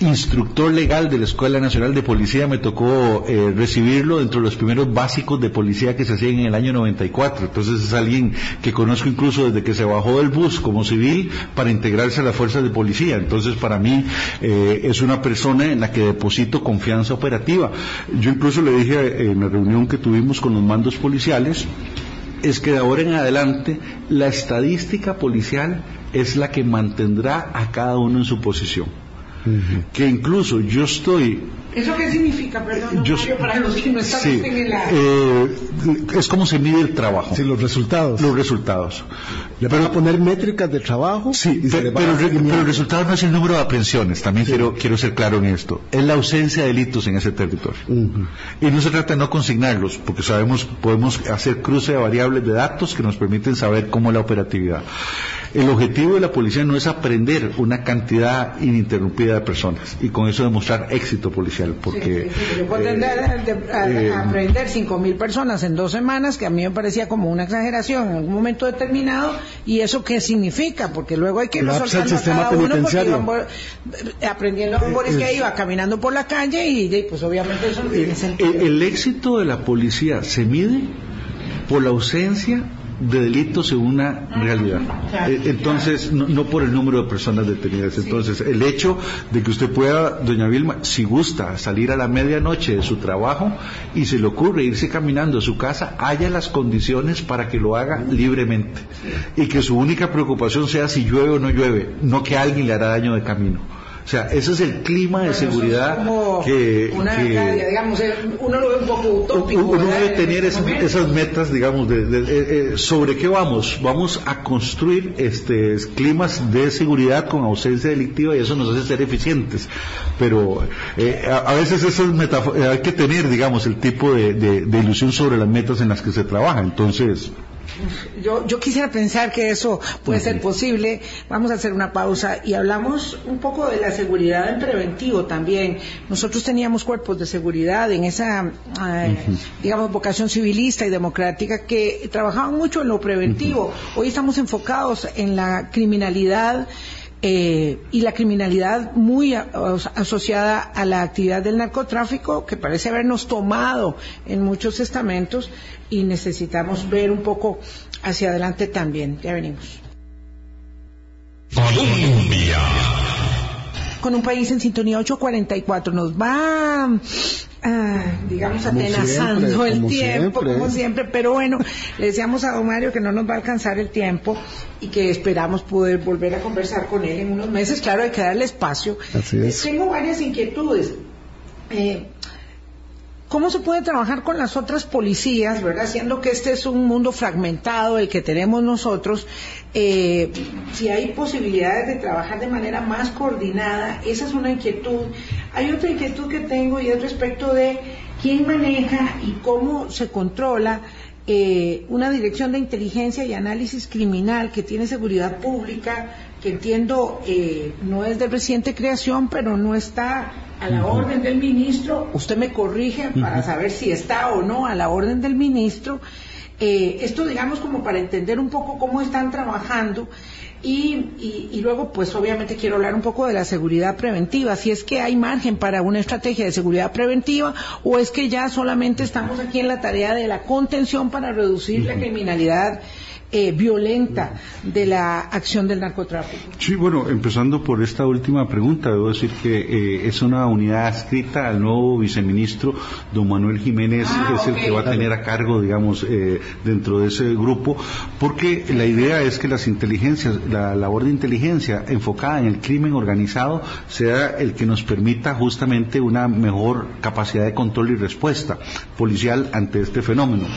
instructor legal de la Escuela Nacional de Policía, me tocó eh, recibirlo dentro de los primeros básicos de policía que se hacían en el año 94. Entonces es alguien que conozco incluso desde que se bajó del bus como civil para integrarse a las fuerzas de policía. Entonces para mí eh, es una persona en la que deposito confianza operativa. Yo incluso le dije eh, en la reunión que tuvimos con los mandos policiales, es que de ahora en adelante la estadística policial es la que mantendrá a cada uno en su posición. Que incluso yo estoy ¿Eso qué significa, perdón, don yo- Mario, para los que no estamos sí, en el área? eh, es como se mide el trabajo, Sí, los resultados. los resultados. Le van a poner métricas de trabajo Sí, pero, alinear. pero el resultado no es el número de aprehensiones, también quiero, quiero ser claro en esto. Es la ausencia de delitos en ese territorio. Y no se trata de no consignarlos, porque sabemos, podemos hacer cruce de variables de datos que nos permiten saber cómo es la operatividad. El objetivo de la policía no es aprender una cantidad ininterrumpida de personas y con eso demostrar éxito policial, porque Sí, sí, yo puedo eh, eh, aprender cinco mil personas en dos semanas, que a mí me parecía como una exageración en algún momento determinado, y eso qué significa, porque luego hay que ir Colapsa el soltando a sistema cada uno porque iban por- aprendiendo a Boris que iba caminando por la calle y, pues obviamente eso no tiene sentido. el- el éxito de la policía se mide por la ausencia de delitos en una realidad. Eh, Entonces, no, no por el número de personas detenidas. Entonces, el hecho de que usted pueda, doña Vilma, si gusta, salir a la medianoche de su trabajo y se le ocurre irse caminando a su casa, haya las condiciones para que lo haga libremente. Y que su única preocupación sea si llueve o no llueve, no que alguien le hará daño de camino. O sea, ese es el clima de seguridad como que, una que- digamos, uno lo ve un poco utópico. uno ¿verdad? debe En tener esas, metas, digamos, de, de- eh, sobre qué vamos. Vamos a construir este climas de seguridad con ausencia delictiva y eso nos hace ser eficientes. Pero eh, a, a veces esas eh, hay que tener, digamos, el tipo de ilusión sobre las metas en las que se trabaja. Entonces, Yo, yo quisiera pensar que eso puede ser posible. Vamos a hacer una pausa y hablamos un poco de la seguridad en preventivo también. Nosotros teníamos cuerpos de seguridad en esa, eh, digamos, vocación civilista y democrática que trabajaban mucho en lo preventivo. Hoy estamos enfocados en la criminalidad. Eh, y la criminalidad muy asociada a la actividad del narcotráfico que parece habernos tomado en muchos estamentos y necesitamos ver un poco hacia adelante también. Ya venimos. Colombia. Con un país en sintonía 844 nos va, ah, digamos, Como atenazando siempre, el tiempo, siempre. como siempre, pero bueno, le decíamos a don Mario que no nos va a alcanzar el tiempo y que esperamos poder volver a conversar con él en unos meses. Claro, hay que darle espacio. Así es. Eh, Tengo varias inquietudes. Eh, ¿Cómo se puede trabajar con las otras policías, verdad? Siendo que este es un mundo fragmentado, el que tenemos nosotros, eh, si hay posibilidades de trabajar de manera más coordinada, esa es una inquietud. Hay otra inquietud que tengo y es respecto de quién maneja y cómo se controla eh, una dirección de inteligencia y análisis criminal que tiene seguridad pública, que entiendo eh, no es de reciente creación, pero no está a la orden del ministro. Usted me corrige para saber si está o no a la orden del ministro. Eh, esto, digamos, como para entender un poco cómo están trabajando. Y, y, luego, pues obviamente quiero hablar un poco de la seguridad preventiva, si es que hay margen para una estrategia de seguridad preventiva o es que ya solamente estamos aquí en la tarea de la contención para reducir la criminalidad eh, violenta de la acción del narcotráfico. Sí, bueno, empezando por esta última pregunta, debo decir que eh, es una unidad adscrita al nuevo viceministro, don Manuel Jiménez, ah, es el que va a tener a cargo, digamos, eh, dentro de ese grupo, porque la idea es que las inteligencias, la labor de inteligencia enfocada en el crimen organizado sea el que nos permita justamente una mejor capacidad de control y respuesta policial ante este fenómeno.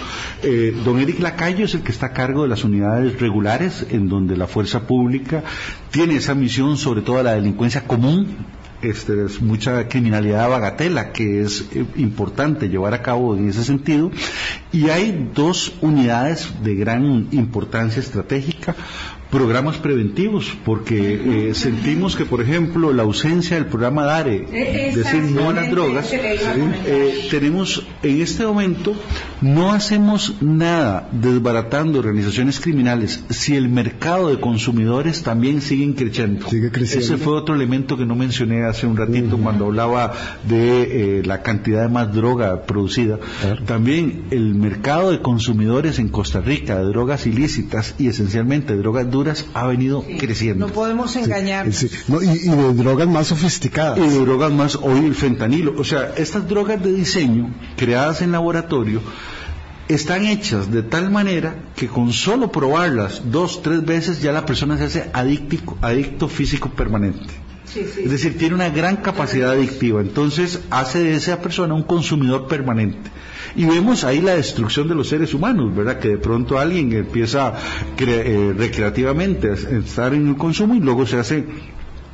don Eric Lacayo es el que está a cargo de las unidades regulares en donde la fuerza pública tiene esa misión sobre todo la delincuencia común este, es mucha criminalidad bagatela que es eh, importante llevar a cabo en ese sentido. Y hay dos unidades de gran importancia estratégica programas preventivos, porque eh, sentimos que, por ejemplo, la ausencia del programa DARE, de decir no a las drogas, eh, tenemos en este momento, no hacemos nada desbaratando organizaciones criminales. Si el mercado de consumidores también sigue creciendo. Ese fue otro elemento que no mencioné hace un ratito cuando hablaba de eh, la cantidad de más droga producida. También el mercado de consumidores en Costa Rica de drogas ilícitas y esencialmente drogas duras ha venido creciendo. No podemos engañar. y, de drogas más sofisticadas. Y de drogas más, hoy el fentanilo. O sea, estas drogas de diseño creadas en laboratorio están hechas de tal manera que con solo probarlas dos, tres veces ya la persona se hace adicto, adicto físico permanente. Es decir, tiene una gran capacidad adictiva. Entonces hace de esa persona un consumidor permanente. Y vemos ahí la destrucción de los seres humanos, ¿verdad? Que de pronto alguien empieza eh, recreativamente a estar en el consumo y luego se hace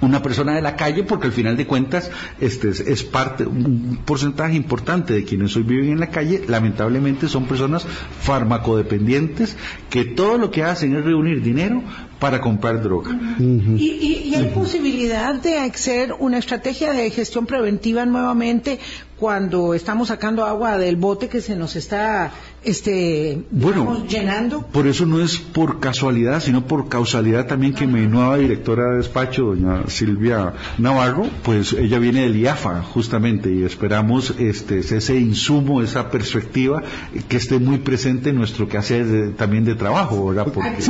una persona de la calle porque al final de cuentas este es, parte un porcentaje importante de quienes hoy viven en la calle lamentablemente son personas farmacodependientes que todo lo que hacen es reunir dinero para comprar droga. ¿Y, hay posibilidad de hacer una estrategia de gestión preventiva nuevamente cuando estamos sacando agua del bote que se nos está este, bueno, llenando? Por eso no es por casualidad, sino por causalidad también que mi nueva directora de despacho, doña Silvia Navarro, pues ella viene del IAFA justamente y esperamos este, ese insumo, esa perspectiva que esté muy presente en nuestro quehacer también de trabajo, ¿verdad? Porque,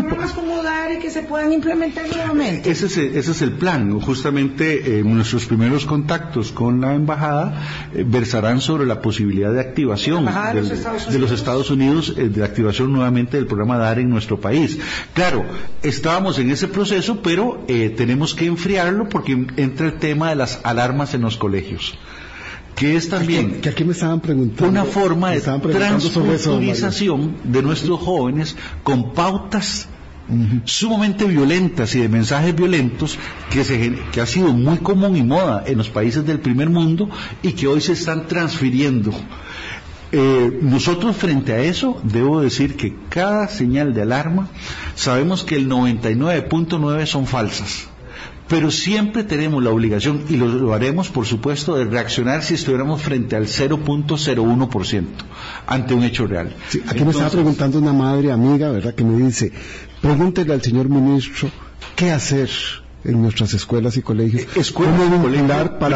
y que se puedan implementar nuevamente. Ese es, el plan. Justamente eh, nuestros primeros contactos con la embajada eh, versarán sobre la posibilidad de activación de, los Estados Unidos, eh, de activación nuevamente del programa DAR en nuestro país. Claro, estábamos en ese proceso, pero tenemos que enfriarlo porque entra el tema de las alarmas en los colegios que es también que aquí me estaban preguntando, una forma de transculturización de nuestros jóvenes con pautas sumamente violentas y de mensajes violentos que, se, que ha sido muy común y moda en los países del primer mundo y que hoy se están transfiriendo. Eh, nosotros frente a eso debo decir que cada señal de alarma sabemos que el 99.9 son falsas pero siempre tenemos la obligación, y lo, haremos por supuesto, de reaccionar si estuviéramos frente al 0.01% ante un hecho real. aquí me estaba preguntando una madre amiga, ¿verdad?, que me dice, pregúntele al señor ministro qué hacer en nuestras escuelas y colegios. Escuelas para,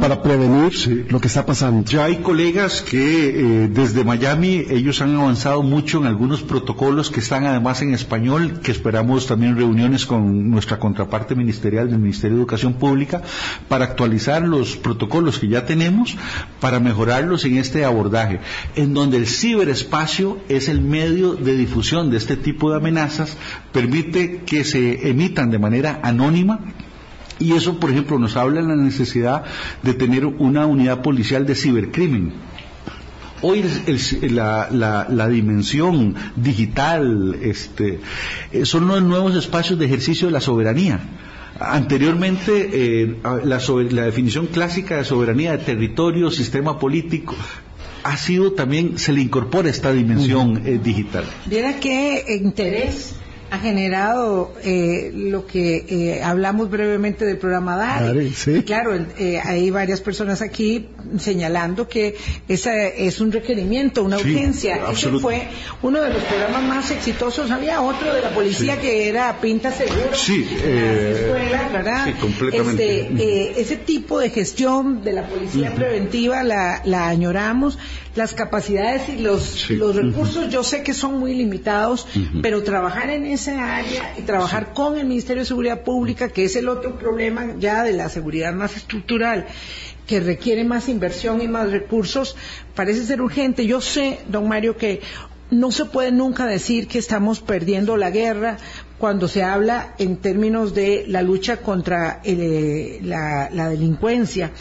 para, prevenir lo que está pasando. Ya hay colegas que eh, desde Miami ellos han avanzado mucho en algunos protocolos que están además en español, que esperamos también reuniones con nuestra contraparte ministerial del Ministerio de Educación Pública para actualizar los protocolos que ya tenemos, para mejorarlos en este abordaje, en donde el ciberespacio es el medio de difusión de este tipo de amenazas, permite que se emitan de manera anónima y eso, por ejemplo, nos habla de la necesidad de tener una unidad policial de cibercrimen. Hoy la, dimensión digital este, eh, son los nuevos espacios de ejercicio de la soberanía. Anteriormente, eh, la, definición clásica de soberanía de territorio, sistema político, ha sido también, se le incorpora esta dimensión eh, digital. Viera qué interés ha generado eh, lo que eh, hablamos brevemente del programa DARE. Claro, eh, hay varias personas aquí señalando que ese es un requerimiento, una urgencia. Ese fue uno de los programas más exitosos. Había otro de la policía que era Pinta Seguro. Sí, ¿verdad? Este, ese tipo de gestión de la policía preventiva la, la añoramos las capacidades y los, los recursos yo sé que son muy limitados, pero trabajar en esa área y trabajar con el Ministerio de Seguridad Pública, que es el otro problema ya de la seguridad más estructural, que requiere más inversión y más recursos, parece ser urgente. Yo sé, don Mario, que no se puede nunca decir que estamos perdiendo la guerra cuando se habla en términos de la lucha contra eh, la delincuencia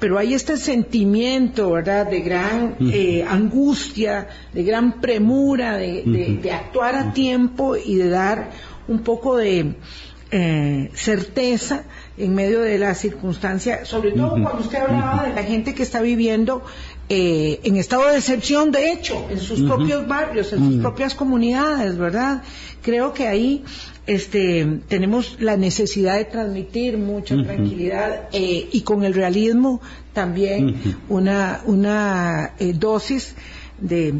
pero hay este sentimiento, ¿verdad?, de gran eh, angustia, de gran premura, de, actuar a tiempo y de dar un poco de eh, certeza en medio de la circunstancia, sobre todo cuando usted hablaba de la gente que está viviendo eh, en estado de excepción, de hecho, en sus propios barrios, en sus propias comunidades, ¿verdad? Creo que ahí este, tenemos la necesidad de transmitir mucha tranquilidad eh, y con el realismo también una, una eh, dosis de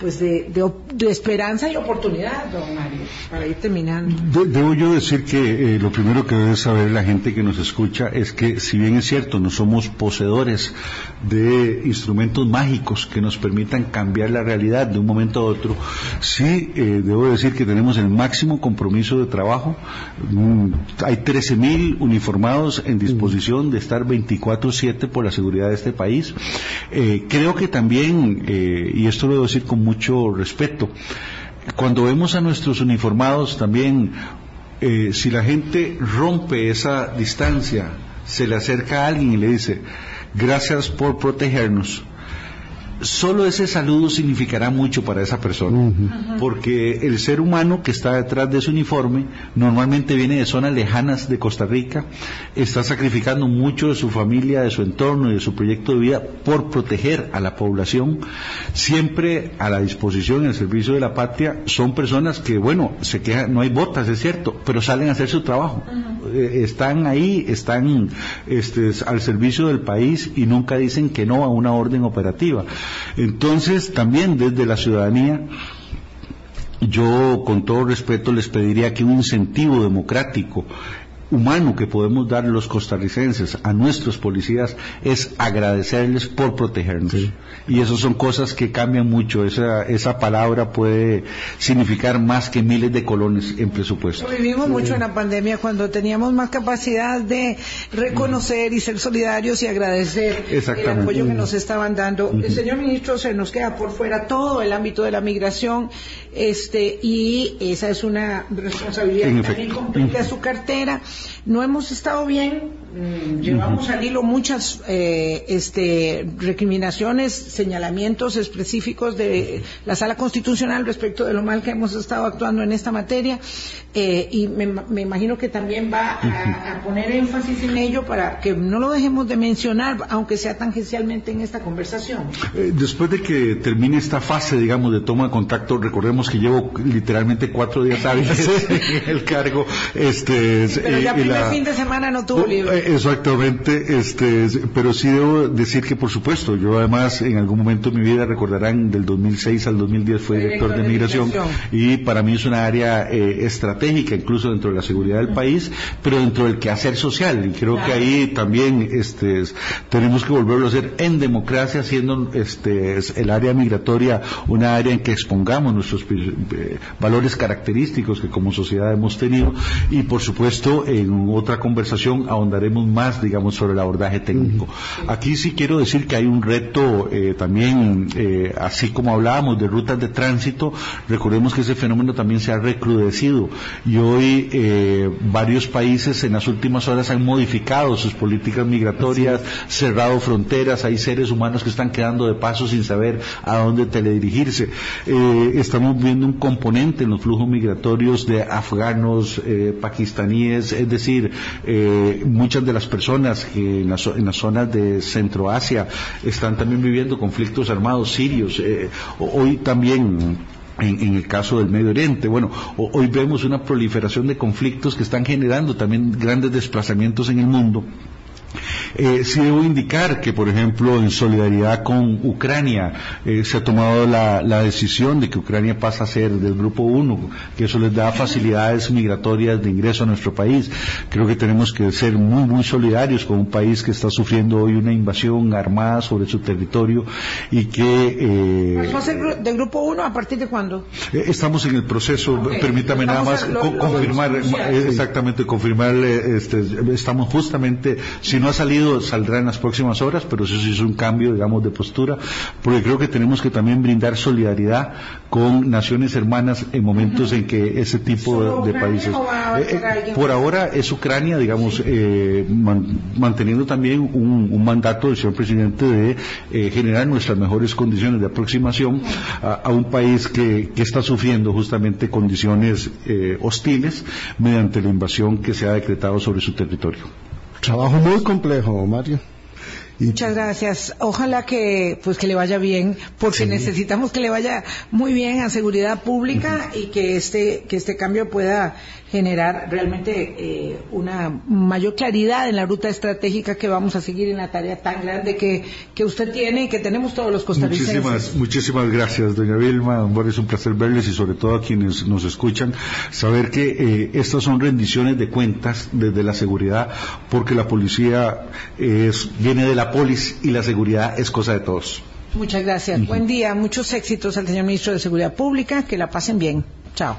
pues de, esperanza y oportunidad, don Mario, para ir terminando. debo yo decir que eh, lo primero que debe saber la gente que nos escucha es que si bien es cierto, no somos poseedores de instrumentos mágicos que nos permitan cambiar la realidad de un momento a otro, sí eh, debo decir que tenemos el máximo compromiso de trabajo. Mm, hay 13.000 uniformados en disposición de estar 24/7 por la seguridad de este país. Eh, creo que también, y esto lo debo decir con mucho respeto. Cuando vemos a nuestros uniformados también, eh, si la gente rompe esa distancia, se le acerca a alguien y le dice, gracias por protegernos, solo ese saludo significará mucho para esa persona, porque el ser humano que está detrás de ese uniforme normalmente viene de zonas lejanas de Costa Rica, está sacrificando mucho de su familia, de su entorno y de su proyecto de vida por proteger a la población, siempre a la disposición en el servicio de la patria, son personas que, bueno, se quejan, no hay botas, es cierto, pero salen a hacer su trabajo, eh, están ahí, están este, al servicio del país y nunca dicen que no a una orden operativa. Entonces, también desde la ciudadanía, yo con todo respeto les pediría que un incentivo democrático humano que podemos dar los costarricenses a nuestros policías es agradecerles por protegernos. Y eso son cosas que cambian mucho. Esa, esa palabra puede significar más que miles de colones en presupuesto. Vivimos mucho en la pandemia cuando teníamos más capacidad de reconocer y ser solidarios y agradecer el apoyo que nos estaban dando. El señor ministro se nos queda por fuera todo el ámbito de la migración este y esa es una responsabilidad que también compete a su cartera no hemos estado bien, mm, llevamos al hilo muchas eh, este, recriminaciones, señalamientos específicos de la Sala Constitucional respecto de lo mal que hemos estado actuando en esta materia eh, y me, imagino que también va a, poner énfasis en ello para que no lo dejemos de mencionar, aunque sea tangencialmente en esta conversación. Eh, después de que termine esta fase, digamos, de toma de contacto, recordemos que llevo literalmente cuatro días hábiles en el cargo. Este, el fin de semana no tuvo libre. Exactamente, este, pero sí debo decir que por supuesto, yo además en algún momento de mi vida recordarán del 2006 al 2010 fue director, de, migración, y para mí es una área eh, estratégica incluso dentro de la seguridad del país, pero dentro del quehacer social y creo que ahí también este, tenemos que volverlo a hacer en democracia, siendo este, el área migratoria una área en que expongamos nuestros eh, valores característicos que como sociedad hemos tenido y por supuesto en otra conversación ahondaremos más, digamos, sobre el abordaje técnico. Aquí sí quiero decir que hay un reto eh, también, eh, así como hablábamos de rutas de tránsito, recordemos que ese fenómeno también se ha recrudecido y hoy eh, varios países en las últimas horas han modificado sus políticas migratorias, cerrado fronteras, hay seres humanos que están quedando de paso sin saber a dónde teledirigirse. estamos viendo un componente en los flujos migratorios de afganos, pakistaníes, es decir, eh, de las personas que en, las zonas de Centroasia están también viviendo conflictos armados sirios. Eh, hoy también en, el caso del Medio Oriente. Bueno, hoy vemos una proliferación de conflictos que están generando también grandes desplazamientos en el mundo eh, sí debo indicar que, por ejemplo, en solidaridad con Ucrania eh, se ha tomado la, decisión de que Ucrania pasa a ser del grupo 1, que eso les da facilidades migratorias de ingreso a nuestro país. Creo que tenemos que ser muy, muy solidarios con un país que está sufriendo hoy una invasión armada sobre su territorio y que... Eh, ¿Va a ser del grupo 1 a partir de cuándo? Eh, estamos en el proceso, permítame nada más confirmar, exactamente, confirmar, este, estamos justamente, si no ha salido, saldrá en las próximas horas, pero eso sí es un cambio, digamos, de postura, porque creo que tenemos que también brindar solidaridad con naciones hermanas en momentos en que ese tipo de, países. Eh, eh, por ahora es Ucrania, digamos, eh, manteniendo también un, mandato del señor presidente de generar nuestras mejores condiciones de aproximación a, un país que, que, está sufriendo justamente condiciones hostiles mediante la invasión que se ha decretado sobre su territorio. Trabajo muy complejo, Mario. Muchas gracias. Ojalá que pues que le vaya bien, porque necesitamos que le vaya muy bien a seguridad pública y que este que este cambio pueda generar realmente eh, una mayor claridad en la ruta estratégica que vamos a seguir en la tarea tan grande que, que usted tiene y que tenemos todos los costarricenses. Muchísimas, muchísimas gracias, doña Vilma. Es un placer verles y sobre todo a quienes nos escuchan, saber que eh, estas son rendiciones de cuentas desde la seguridad, porque la policía es, viene de la polis y la seguridad es cosa de todos. Muchas gracias. Buen día. Muchos éxitos al señor ministro de Seguridad Pública. Que la pasen bien. Chao.